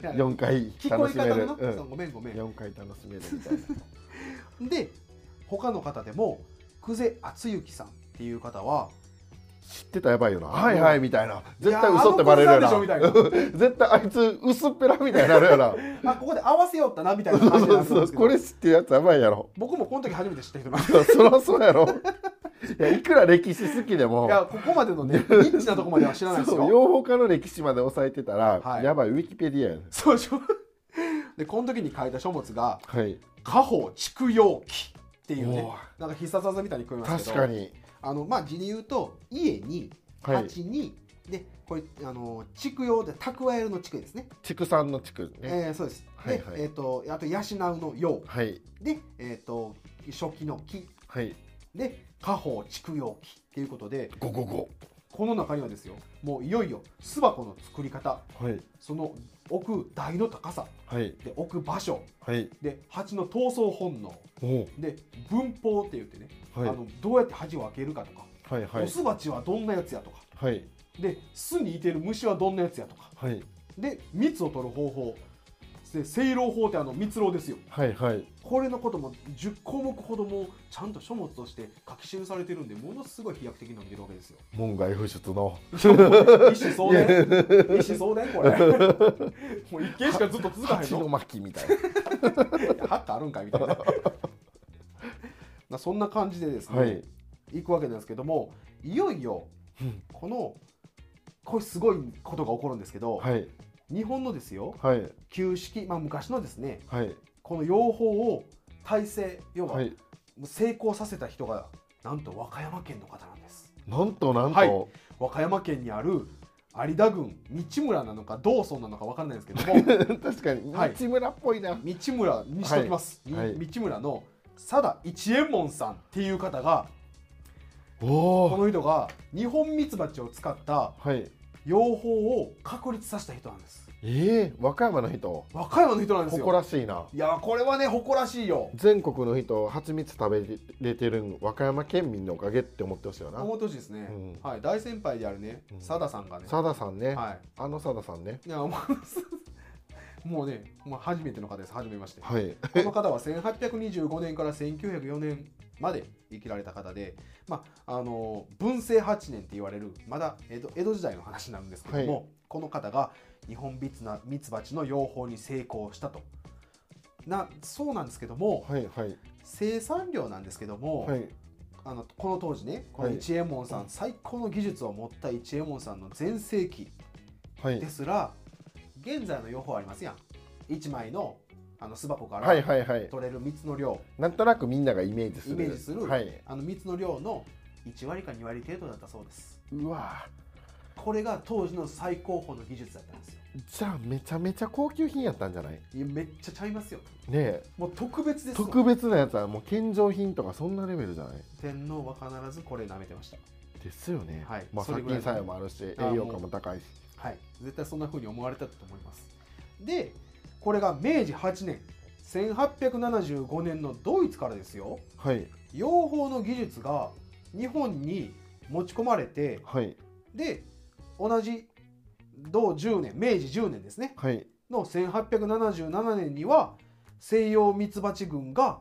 4回こ楽しめる、うん。ごめんごめん。4回楽しめるみたいな。で他の方でも久世敦之さんっていう方は知ってたらやばいよな。はいはい。みたいな絶対嘘ってバレるよな。絶対あいつ薄っぺらみたいになるよな。あここで合わせよったなみたいなそう感じそですけど。うこれ知ってるやつやばいやろ。僕もこの時初めて知った人なんでそりゃそうやろ。いやいくら歴史好きでも。いやここまでのね ニッチなとこまでは知らないですそうよ養蜂家の歴史まで押さえてたら、はい。やばいウィキペディアや。ねそうでしょ。でこの時に書いた書物がはい「家宝畜養記」っていうねおなんか必殺技みたいに聞こえますけど。確かにあのまあ字で言うと家にはい。鉢に、でこれあの畜養で蓄えるの畜ですね。畜産の畜ね、えーそうです。はいはい。で、えっ、と、あと養うの養。はい。で、えっ、と、初期の木。はい。で、家宝畜養木っていうことで、ゴゴゴこの中にはですよ、もういよいよ巣箱の作り方、はい。その置く台の高さ、はい。で置く場所、はい。で蜂の闘争本能、おで分法って言ってね、はい。あのどうやって蜂を開けるかとか、はいはい。オスバチはどんなやつやとか、はい。で巣にいてる虫はどんなやつやとか、はい。で蜜を取る方法、で清老法ってあの蜜蝋ですよ。はいはいこれのことも10項目ほどもちゃんと書物として書き記されてるんでものすごい飛躍的に伸びてるわけですよ。門外不出の一子相伝 一子相伝これ。もう一件しかずっと続かへん蜂のの。巻みたいなハッカあるんかいみたいな。まあそんな感じでですね、はいい、くわけなんですけどもいよいようんこのこれすごいことが起こるんですけど、はい日本のですよはい。旧式、まあ、昔のですねはい。この養蜂を体制要ははい。成功させた人がなんと和歌山県の方なんです。なんとなんと、はい。和歌山県にある有田郡道村なのか道村なのか分からないんですけども。確かにはい。道村っぽいな、道村にしときます、はい。道村の佐田一右衛門さんっていう方がおこおの人が日本ミツバチを使ったはい養蜂を確立させた人なんです。ええ和歌山の人？和歌山の人なんですよ。誇らしいな。いやこれはね誇らしいよ。全国の人蜂蜜食べれてるん和歌山県民のおかげって思ってほしいよな。思ってほしいですね、うん。はい大先輩であるねうん。佐田さんがね、佐田さんね、はい。あの佐田さんね。いやもうもうねもう初めての方です。初めまして。はい。この方は1825年から1904年まで生きられた方で、まあ、あの文政8年って言われるまだ江戸江戸時代の話なんですけども、はい。この方が日本ミツなミツバチの養蜂に成功したと。なそうなんですけどもはいはい。生産量なんですけども、はい。あのこの当時ねこのはい一右衛門さん、最高の技術を持った一右衛門さんの全盛期はい。ですら現在の養蜂ありますやん。1枚のあの巣箱から、はいはいはい。取れる蜜の量。なんとなくみんながイメージする。イメージする。はい。あの蜜の量の1割か2割程度だったそうです。うわ。これが当時の最高峰の技術だったんですよ。じゃあめちゃめちゃ高級品やったんじゃない？いやめっちゃちゃいますよ。ねえ。もう特別ですもん特別なやつはもう献上品とかそんなレベルじゃない？天皇は必ずこれ舐めてました。ですよね、はい。まあ殺それぐらい菌作用もあるしあ栄養価も高いしはい。絶対そんな風に思われたと思います。でこれが明治8年1875年のドイツからですよ。はい。養蜂の技術が日本に持ち込まれてはい。で同じ同10年明治10年ですね。はい。の1877年には西洋ミツバチ軍が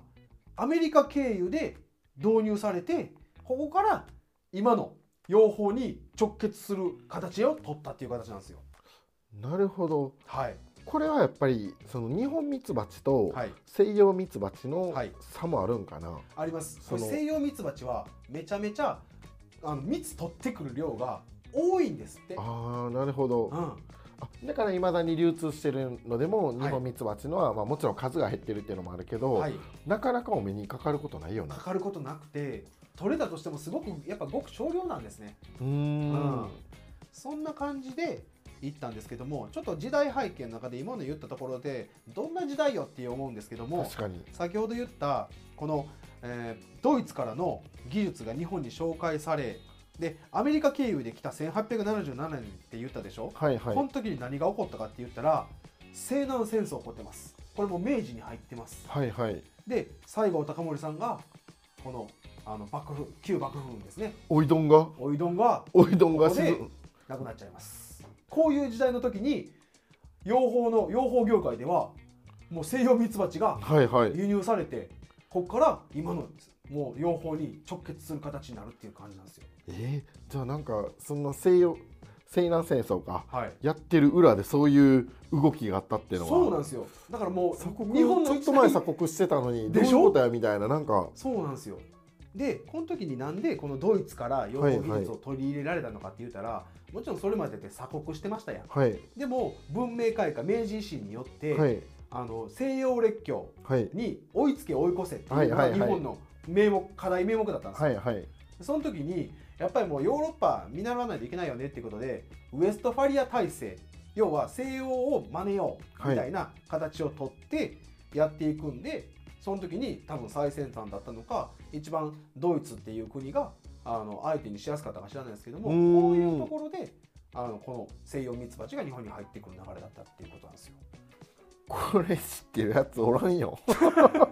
アメリカ経由で導入されてここから今の養蜂に直結する形を取ったっていう形なんですよ。なるほど。はい、これはやっぱりその日本ミツバチとはい、西洋ミツバチのはい。差もあるんかな、あります。そのこれ西洋ミツバチはめちゃめちゃあの蜜取ってくる量が多いんですって。ああなるほど。うん、あだからいまだに流通してるのでもい。日本ミツバチのは、まあ、もちろん数が減ってるっていうのもあるけど、はい、なかなかお目にかかることないよなかかることなくて取れたとしてもすごくやっぱごく少量なんですね。うーん。うんそんな感じで行ったんですけどもちょっと時代背景の中で今の言ったところでどんな時代よって思うんですけども確かに。先ほど言ったこの、えードイツからの技術が日本に紹介されでアメリカ経由で来た1877年って言ったでしょ、はいはい。この時に何が起こったかって言ったら西南戦争起こってます。これも明治に入ってます。はいはい。で西郷隆盛さんがこのあの幕府旧幕府軍ですね。おいどんが？おいどんがおいどんがここなくなっちゃいます。こういう時代の時に養蜂の養蜂業界ではもう西洋ミツバチがはいはい。輸入されてここから今のもう養蜂に直結する形になるっていう感じなんですよ。えー、じゃあなんかその西洋西南戦争かはい。やってる裏でそういう動きがあったっていうのは。そうなんですよ。だからも鎖国う日本のちょっと前鎖国してたのにどうでしょ？いうことやみたいななんか。そうなんですよでこの時になんでこのドイツから養蜂技術を取り入れられたのかって言ったら、もちろんそれまでって鎖国してましたやん。はい。でも文明開化明治維新によって、はい。あの西洋列強はい。に追いつけ追い越せっていうのがはいはい。はい日本の名目課題名目だったんですよ、はいはい。その時にやっぱりもうヨーロッパ見習わないといけないよねっていうことでウエストファリア体制要は西洋を真似ようみたいな形をとってやっていくんで、その時に多分最先端だったのか一番ドイツっていう国があの相手にしやすかったか知らないですけどもこういうところであのこの西洋ミツバチが日本に入ってくる流れだったっていうことなんですよ。これ知ってるやつおらんよ。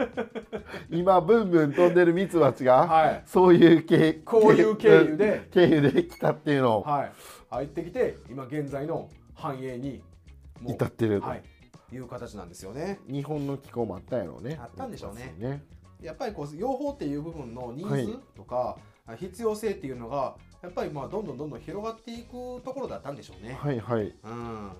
今ブンブン飛んでるミツバチがはい、そういう経こういう経由で。経由で来たっていうのを。はい、入ってきて今現在の繁栄に至ってると、はい、いう形なんですよね。日本の気候もあったやろうね。あったんでしょうね。ねやっぱりこう養蜂っていう部分のニはいーズとか、必要性っていうのがやっぱりまあどんどんどんどん広がっていくところだったんでしょうね。はいはい。うん、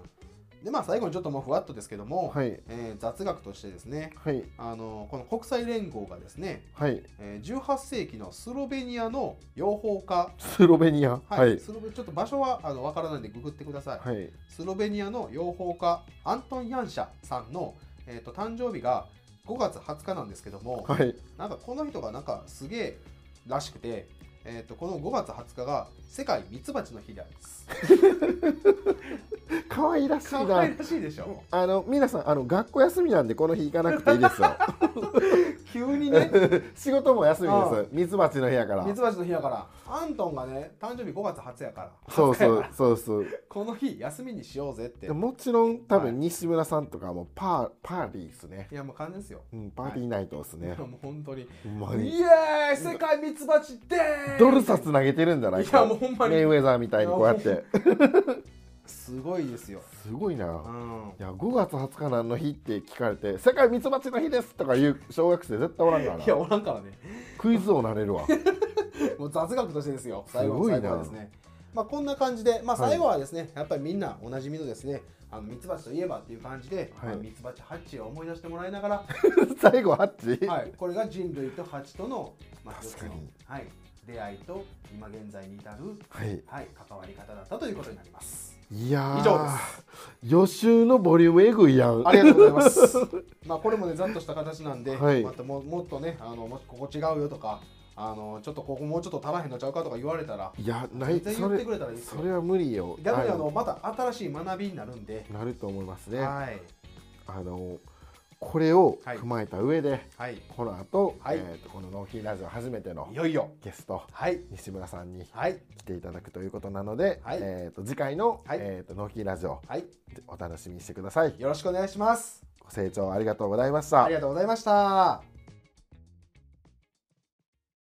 でまあ最後にちょっともうふわっとですけども、はい。えー雑学としてですねはい。あのこの国際連合がですね、はい。えー18世紀のスロベニアの養蜂家スロベニア。はい、はい。スロベちょっと場所はあのわからないんでググってください。はい。スロベニアの養蜂家アントン・ヤンシャさんの、えー、と誕生日が5月20日なんですけども、はい。なんかこの人がなんかすげえらしくて、えー、とこの5月20日が世界ミツバチの日であります。可愛らしい可な愛らしいでしょ？あの皆さんあの学校休みなんでこの日行かなくていいですよ。急にね。仕事も休みです。ミツバチの日やから。ミツバチの日やから。アントンがね誕生日5月20日やから。そう20日やからそうそうそう。この日休みにしようぜって。でもちろん多はい。分西村さんとかもパーパーティーですね、いやもう完全ですよ、うん、パーティーナイトですね、い。やもう本当に。イエーイ世界ミツバチでードル札投げてるんじゃないいやもうほんまに。メイウェザーみたいにこうやって。すごいですよ、すごいな、いうん、や5月20日何の日って聞かれて「世界ミツバチの日です」とか言う小学生絶対おらんからいやなおらんからね。クイズ王なれるわ。もう雑学としてですよ。最後のすごいな。最後はですね。まあこんな感じでまあはい。最後はですね、やっぱりみんなおなじみのですねあのミツバチといえばっていう感じで、はい。まあミツバチハッチを思い出してもらいながら、最後ハッチ、はい、これが人類とハチとの、まあ、はい、出会いと今現在に至る、はい、はい、関わり方だったということになります。いやー。以上予習のボリュームえぐいやん。ありがとうございます。まあこれもねざっとした形なんで、はい。またももっとねあのもしここ違うよとか。あのちょっとここもうちょっと足らへんのちゃうかとか言われたらいやない全然言ってくれたらいいですよ。それは無理よ。逆にあはのまた新しい学びになるんで、いなると思いますね。はい。あのこれをはい。踏まえた上で、はい。この後、はい。えー、とこの納品ラジオ初めてのいよいよ。ゲストはい。西村さんにはい。来ていただくということなので、はい。えー、と次回の、はい。えー、と納品ラジオはい。お楽しみにしてください。よろしくお願いします。ご清聴ありがとうございました。ありがとうございました。